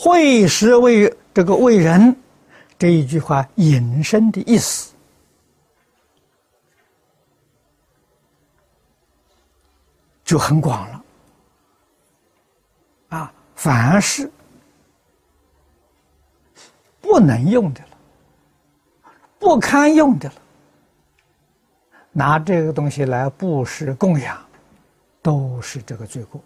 会时为这个为人这一句话引申的意思，就很广了。啊，凡是不能用的了，不堪用的了，拿这个东西来布施供养，都是这个罪过。